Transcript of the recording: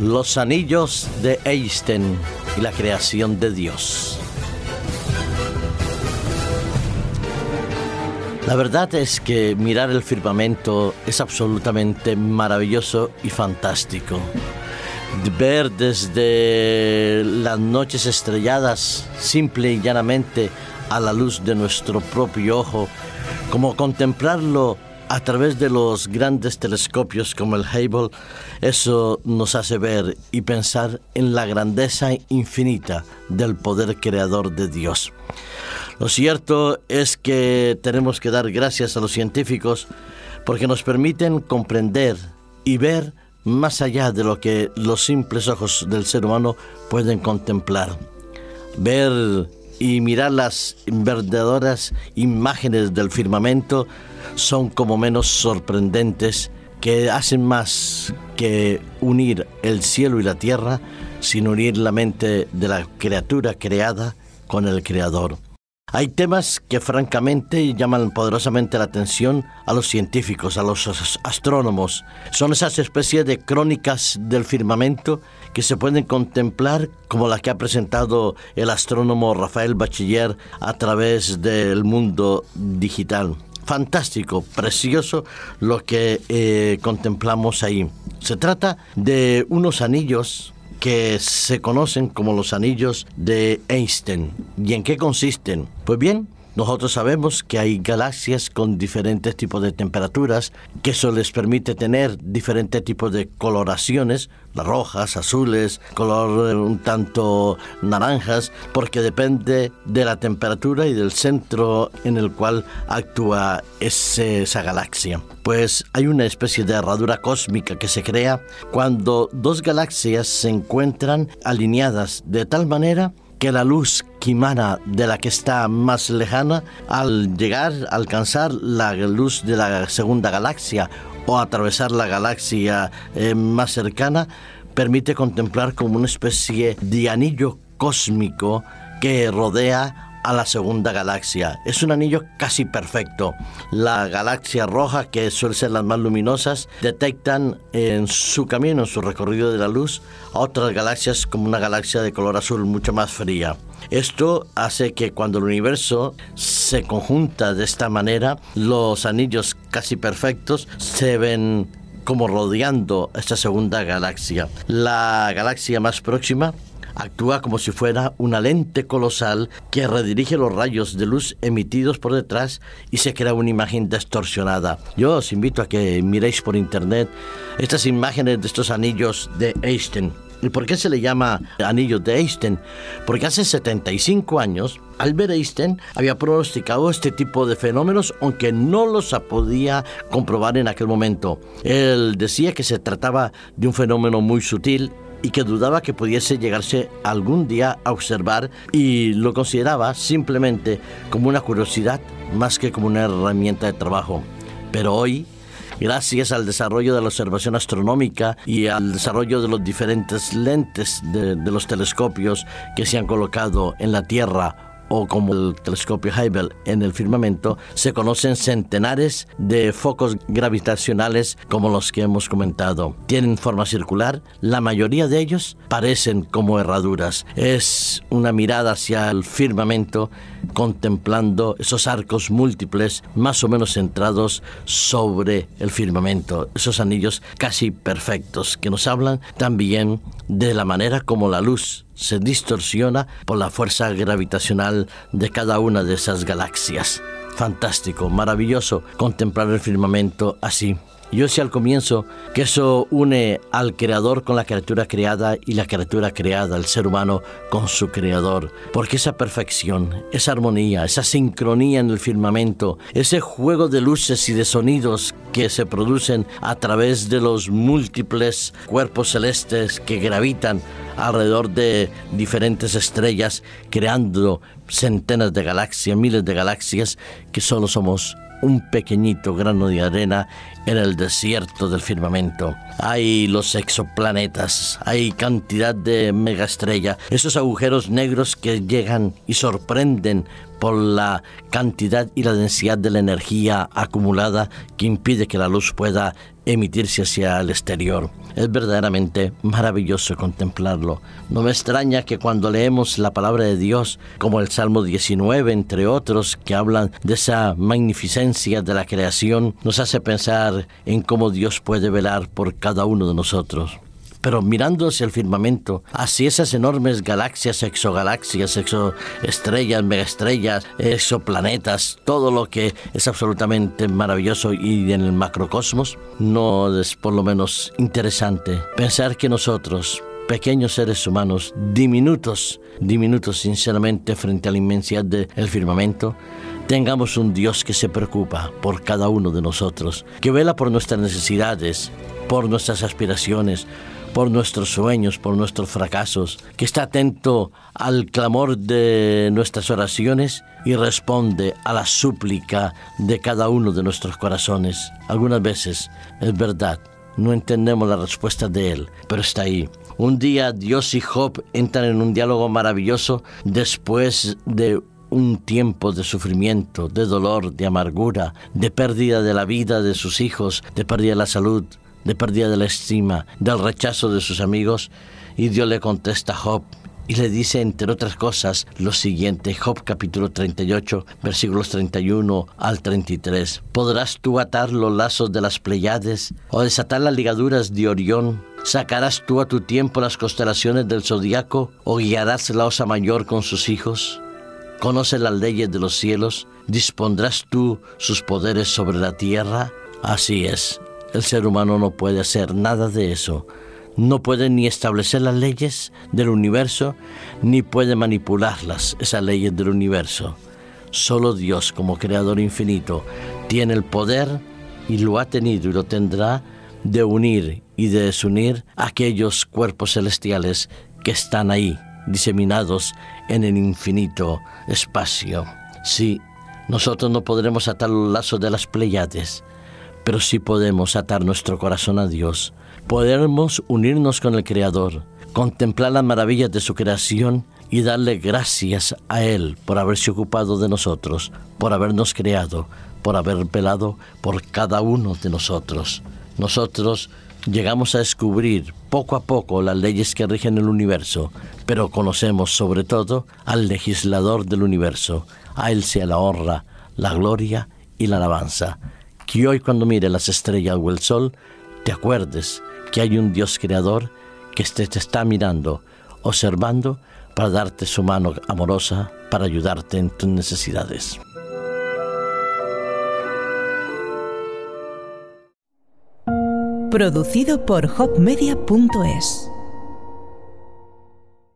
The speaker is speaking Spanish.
Los anillos de Einstein y la creación de Dios. La verdad es que mirar el firmamento es absolutamente maravilloso y fantástico. Ver desde las noches estrelladas, simple y llanamente, a la luz de nuestro propio ojo, como contemplarlo a través de los grandes telescopios como el Hubble, eso nos hace ver y pensar en la grandeza infinita del poder creador de Dios. Lo cierto es que tenemos que dar gracias a los científicos porque nos permiten comprender y ver más allá de lo que los simples ojos del ser humano pueden contemplar. Ver y mirar las verdaderas imágenes del firmamento son como menos sorprendentes que hacen más que unir el cielo y la tierra, sin unir la mente de la criatura creada con el creador. Hay temas que francamente llaman poderosamente la atención a los científicos, a los astrónomos. Son esas especies de crónicas del firmamento que se pueden contemplar como la que ha presentado el astrónomo Rafael Bachiller a través del mundo digital. Fantástico, precioso lo que eh, contemplamos ahí. Se trata de unos anillos que se conocen como los anillos de Einstein. ¿Y en qué consisten? Pues bien, nosotros sabemos que hay galaxias con diferentes tipos de temperaturas, que eso les permite tener diferentes tipos de coloraciones, rojas, azules, color un tanto naranjas, porque depende de la temperatura y del centro en el cual actúa esa galaxia. Pues hay una especie de herradura cósmica que se crea cuando dos galaxias se encuentran alineadas de tal manera que la luz que emana de la que está más lejana, al llegar a alcanzar la luz de la segunda galaxia o atravesar la galaxia eh, más cercana, permite contemplar como una especie de anillo cósmico que rodea a la segunda galaxia. Es un anillo casi perfecto. La galaxia roja, que suele ser las más luminosas, detectan en su camino, en su recorrido de la luz, a otras galaxias como una galaxia de color azul mucho más fría. Esto hace que cuando el universo se conjunta de esta manera, los anillos casi perfectos se ven como rodeando esta segunda galaxia. La galaxia más próxima actúa como si fuera una lente colosal que redirige los rayos de luz emitidos por detrás y se crea una imagen distorsionada. Yo os invito a que miréis por internet estas imágenes de estos anillos de Einstein. ¿Y por qué se le llama anillo de Einstein? Porque hace 75 años, Albert Einstein había pronosticado este tipo de fenómenos, aunque no los podía comprobar en aquel momento. Él decía que se trataba de un fenómeno muy sutil y que dudaba que pudiese llegarse algún día a observar y lo consideraba simplemente como una curiosidad más que como una herramienta de trabajo. Pero hoy, gracias al desarrollo de la observación astronómica y al desarrollo de los diferentes lentes de, los telescopios que se han colocado en la Tierra o como el telescopio Hubble en el firmamento, se conocen centenares de focos gravitacionales como los que hemos comentado. Tienen forma circular, la mayoría de ellos parecen como herraduras. Es una mirada hacia el firmamento contemplando esos arcos múltiples más o menos centrados sobre el firmamento, esos anillos casi perfectos que nos hablan también de la manera como la luz se distorsiona por la fuerza gravitacional de cada una de esas galaxias. Fantástico, maravilloso contemplar el firmamento así. Yo decía al comienzo que eso une al creador con la criatura creada y la criatura creada, al ser humano con su creador. Porque esa perfección, esa armonía, esa sincronía en el firmamento, ese juego de luces y de sonidos que se producen a través de los múltiples cuerpos celestes que gravitan alrededor de diferentes estrellas, creando centenas de galaxias, miles de galaxias, que solo somos un pequeñito grano de arena en el desierto del firmamento. Hay los exoplanetas, hay cantidad de megaestrellas, esos agujeros negros que llegan y sorprenden por la cantidad y la densidad de la energía acumulada que impide que la luz pueda emitirse hacia el exterior. Es verdaderamente maravilloso contemplarlo. No me extraña que cuando leemos la palabra de Dios, como el Salmo 19, entre otros, que hablan de esa magnificencia de la creación, nos hace pensar en cómo Dios puede velar por cada uno de nosotros. Pero mirando hacia el firmamento, hacia esas enormes galaxias, exogalaxias, exoestrellas, megaestrellas, exoplanetas, todo lo que es absolutamente maravilloso y en el macrocosmos, no es por lo menos interesante pensar que nosotros, pequeños seres humanos, diminutos, diminutos sinceramente frente a la inmensidad del firmamento, tengamos un Dios que se preocupa por cada uno de nosotros, que vela por nuestras necesidades, por nuestras aspiraciones, por nuestros sueños, por nuestros fracasos, que está atento al clamor de nuestras oraciones y responde a la súplica de cada uno de nuestros corazones. Algunas veces, es verdad, no entendemos la respuesta de Él, pero está ahí. Un día Dios y Job entran en un diálogo maravilloso después de un tiempo de sufrimiento, de dolor, de amargura, de pérdida de la vida de sus hijos, de pérdida de la salud, de pérdida de la estima, del rechazo de sus amigos, y Dios le contesta a Job y le dice, entre otras cosas, lo siguiente, Job capítulo 38, versículos 31 al 33. ¿Podrás tú atar los lazos de las Pleiades o desatar las ligaduras de Orión? ¿Sacarás tú a tu tiempo las constelaciones del zodiaco o guiarás la osa mayor con sus hijos? ¿Conoces las leyes de los cielos? ¿Dispondrás tú sus poderes sobre la tierra? Así es, el ser humano no puede hacer nada de eso. No puede ni establecer las leyes del universo, ni puede manipularlas, esas leyes del universo. Solo Dios, como creador infinito, tiene el poder y lo ha tenido y lo tendrá de unir y de desunir aquellos cuerpos celestiales que están ahí, diseminados en el infinito espacio. Sí, nosotros no podremos atar los lazos de las Pleiades, pero sí podemos atar nuestro corazón a Dios. Podemos unirnos con el Creador, contemplar las maravillas de su creación y darle gracias a Él por haberse ocupado de nosotros, por habernos creado, por haber velado por cada uno de nosotros. Nosotros llegamos a descubrir poco a poco las leyes que rigen el universo, pero conocemos sobre todo al legislador del universo. A Él sea la honra, la gloria y la alabanza que hoy cuando mire las estrellas o el sol, te acuerdes que hay un Dios creador que te, está mirando, observando para darte su mano amorosa, para ayudarte en tus necesidades. Producido por hopmedia.es